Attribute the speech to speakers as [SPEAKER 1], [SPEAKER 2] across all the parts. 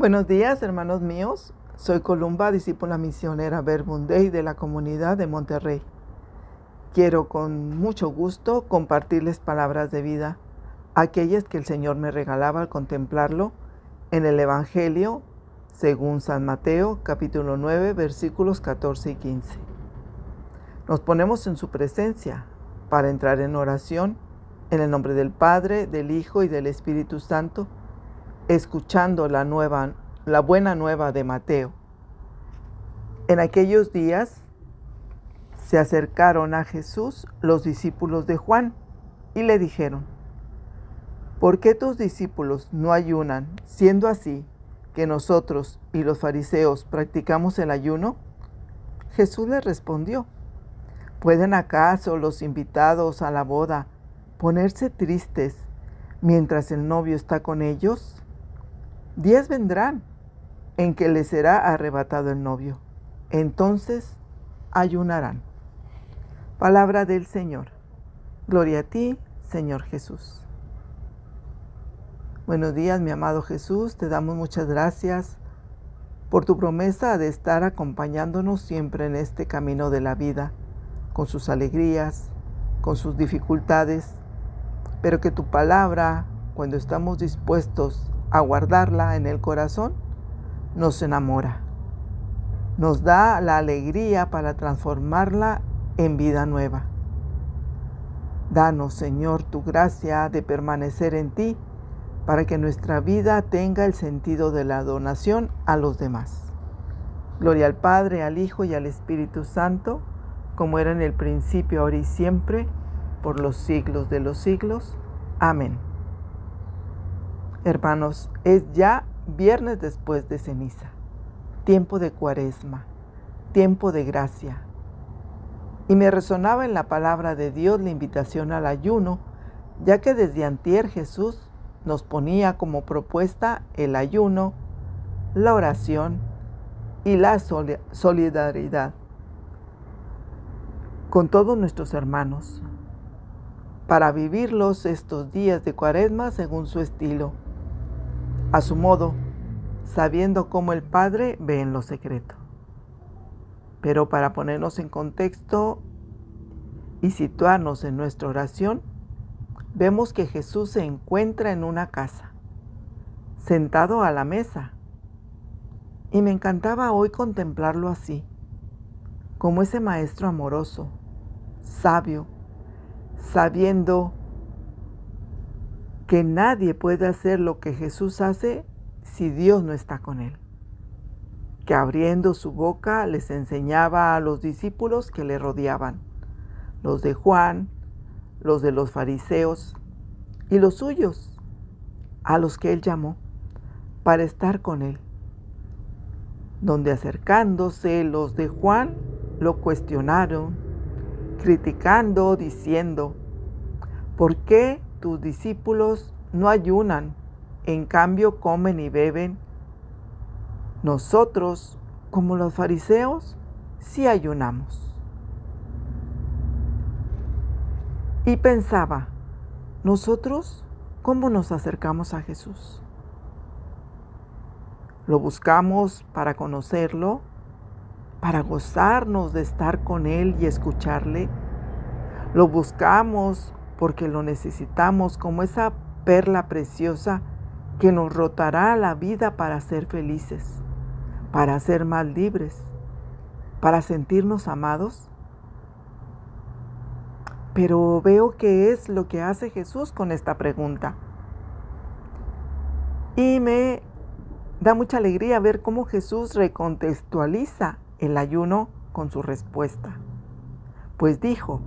[SPEAKER 1] Buenos días, hermanos míos. Soy Columba, discípula misionera Verbundey de la comunidad de Monterrey. Quiero con mucho gusto compartirles palabras de vida, aquellas que el Señor me regalaba al contemplarlo en el Evangelio según San Mateo capítulo 9 versículos 14 y 15. Nos ponemos en su presencia para entrar en oración en el nombre del Padre, del Hijo y del Espíritu Santo escuchando la nueva, la buena nueva de Mateo. En aquellos días se acercaron a Jesús los discípulos de Juan y le dijeron, ¿por qué tus discípulos no ayunan, siendo así que nosotros y los fariseos practicamos el ayuno? Jesús les respondió, ¿pueden acaso los invitados a la boda ponerse tristes mientras el novio está con ellos? Días vendrán en que les será arrebatado el novio. Entonces ayunarán. Palabra del Señor. Gloria a ti, Señor Jesús. Buenos días, mi amado Jesús. Te damos muchas gracias por tu promesa de estar acompañándonos siempre en este camino de la vida, con sus alegrías, con sus dificultades, pero que tu palabra, cuando estamos dispuestos a guardarla en el corazón, nos enamora. Nos da la alegría para transformarla en vida nueva. Danos, Señor, tu gracia de permanecer en ti para que nuestra vida tenga el sentido de la donación a los demás. Gloria al Padre, al Hijo y al Espíritu Santo, como era en el principio, ahora y siempre, por los siglos de los siglos. Amén. Hermanos, es ya viernes después de ceniza, tiempo de cuaresma, tiempo de gracia. Y me resonaba en la palabra de Dios la invitación al ayuno, ya que desde antier Jesús nos ponía como propuesta el ayuno, la oración y la solidaridad con todos nuestros hermanos, para vivirlos estos días de cuaresma según su estilo a su modo, sabiendo cómo el Padre ve en lo secreto. Pero para ponernos en contexto y situarnos en nuestra oración, vemos que Jesús se encuentra en una casa, sentado a la mesa. Y me encantaba hoy contemplarlo así, como ese maestro amoroso, sabio, sabiendo que nadie puede hacer lo que Jesús hace si Dios no está con él. Que abriendo su boca les enseñaba a los discípulos que le rodeaban, los de Juan, los de los fariseos y los suyos, a los que él llamó, para estar con él. Donde acercándose los de Juan lo cuestionaron, criticando, diciendo, ¿por qué tus discípulos no ayunan, en cambio comen y beben. Nosotros, como los fariseos, sí ayunamos. Y pensaba, nosotros, ¿cómo nos acercamos a Jesús? Lo buscamos para conocerlo, para gozarnos de estar con Él y escucharle. Lo buscamos porque lo necesitamos como esa perla preciosa que nos rotará la vida para ser felices, para ser más libres, para sentirnos amados. Pero veo que es lo que hace Jesús con esta pregunta. Y me da mucha alegría ver cómo Jesús recontextualiza el ayuno con su respuesta. Pues dijo,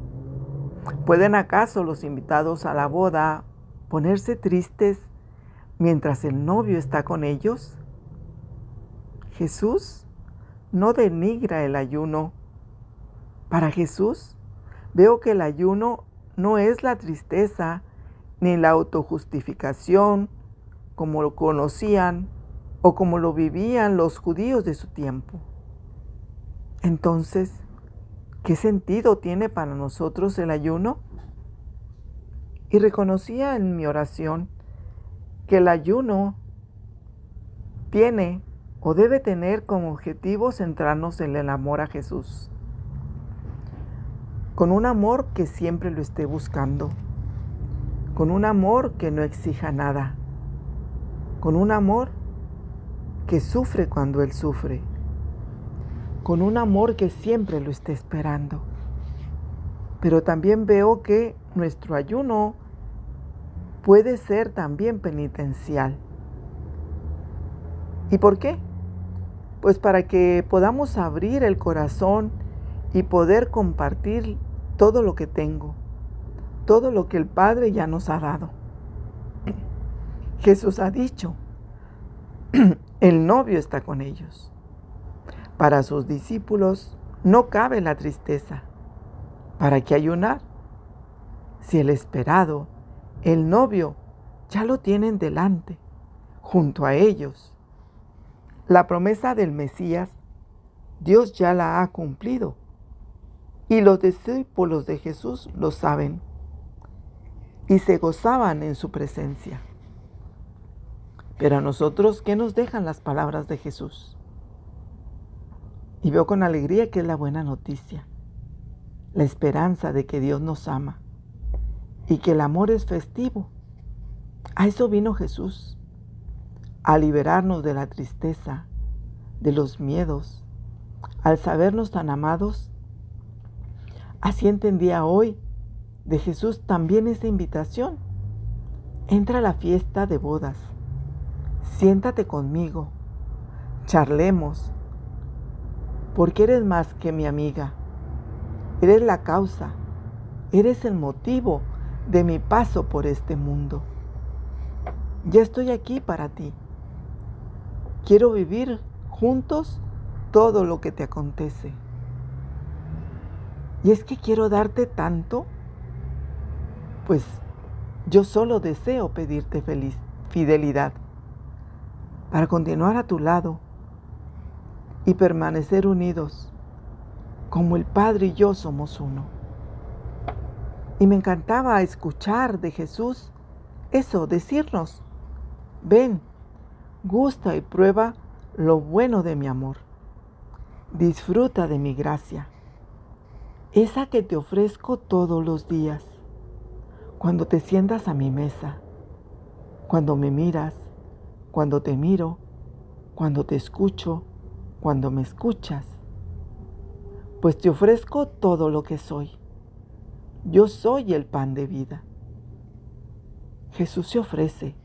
[SPEAKER 1] ¿Pueden acaso los invitados a la boda ponerse tristes mientras el novio está con ellos? Jesús no denigra el ayuno. Para Jesús veo que el ayuno no es la tristeza ni la autojustificación como lo conocían o como lo vivían los judíos de su tiempo. Entonces, ¿Qué sentido tiene para nosotros el ayuno? Y reconocía en mi oración que el ayuno tiene o debe tener como objetivo centrarnos en el amor a Jesús. Con un amor que siempre lo esté buscando. Con un amor que no exija nada. Con un amor que sufre cuando Él sufre. Con un amor que siempre lo esté esperando. Pero también veo que nuestro ayuno puede ser también penitencial. ¿Y por qué? Pues para que podamos abrir el corazón y poder compartir todo lo que tengo, todo lo que el Padre ya nos ha dado. Jesús ha dicho, el novio está con ellos. Para sus discípulos no cabe la tristeza. ¿Para qué ayunar? Si el esperado, el novio, ya lo tienen delante, junto a ellos. La promesa del Mesías, Dios ya la ha cumplido. Y los discípulos de Jesús lo saben. Y se gozaban en su presencia. Pero a nosotros, ¿qué nos dejan las palabras de Jesús? Y veo con alegría que es la buena noticia, la esperanza de que Dios nos ama y que el amor es festivo. A eso vino Jesús, a liberarnos de la tristeza, de los miedos, al sabernos tan amados. Así entendía hoy de Jesús también esa invitación. Entra a la fiesta de bodas, siéntate conmigo, charlemos, porque eres más que mi amiga, eres la causa, eres el motivo de mi paso por este mundo. Ya estoy aquí para ti. Quiero vivir juntos todo lo que te acontece. Y es que quiero darte tanto, pues yo solo deseo pedirte feliz fidelidad para continuar a tu lado y permanecer unidos como el Padre y yo somos uno. Y me encantaba escuchar de Jesús eso, decirnos, ven, gusta y prueba lo bueno de mi amor. Disfruta de mi gracia, esa que te ofrezco todos los días, cuando te sientas a mi mesa, cuando me miras, cuando te miro, cuando te escucho, cuando me escuchas, pues te ofrezco todo lo que soy yo soy el pan de vida. Jesús se ofrece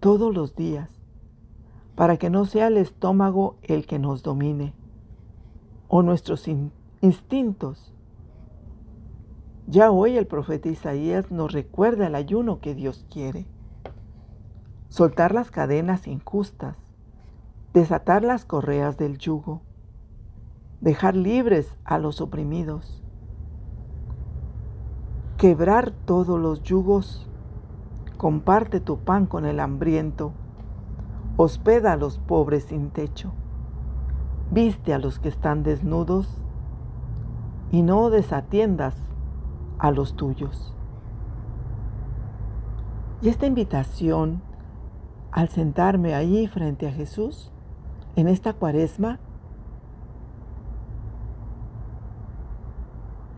[SPEAKER 1] todos los días para que no sea el estómago el que nos domine o nuestros instintos. Ya hoy el profeta Isaías nos recuerda el ayuno que Dios quiere. Soltar las cadenas injustas, desatar las correas del yugo, dejar libres a los oprimidos quebrar todos los yugos, comparte tu pan con el hambriento, hospeda a los pobres sin techo, viste a los que están desnudos y no desatiendas a los tuyos. Y esta invitación al sentarme allí frente a Jesús en esta cuaresma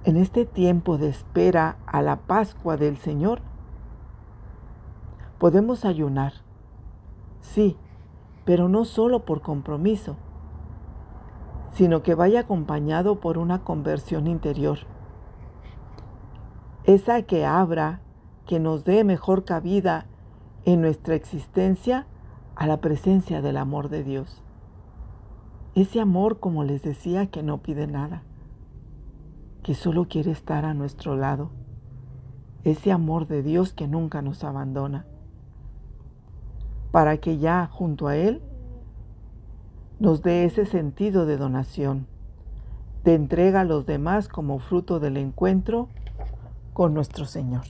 [SPEAKER 1] en este tiempo de espera a la Pascua del Señor, podemos ayunar, sí, pero no solo por compromiso, sino que vaya acompañado por una conversión interior, esa que abra, que nos dé mejor cabida en nuestra existencia a la presencia del amor de Dios. Ese amor, como les decía, que no pide nada que solo quiere estar a nuestro lado, ese amor de Dios que nunca nos abandona, para que ya junto a Él nos dé ese sentido de donación, de entrega a los demás como fruto del encuentro con nuestro Señor.